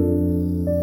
Música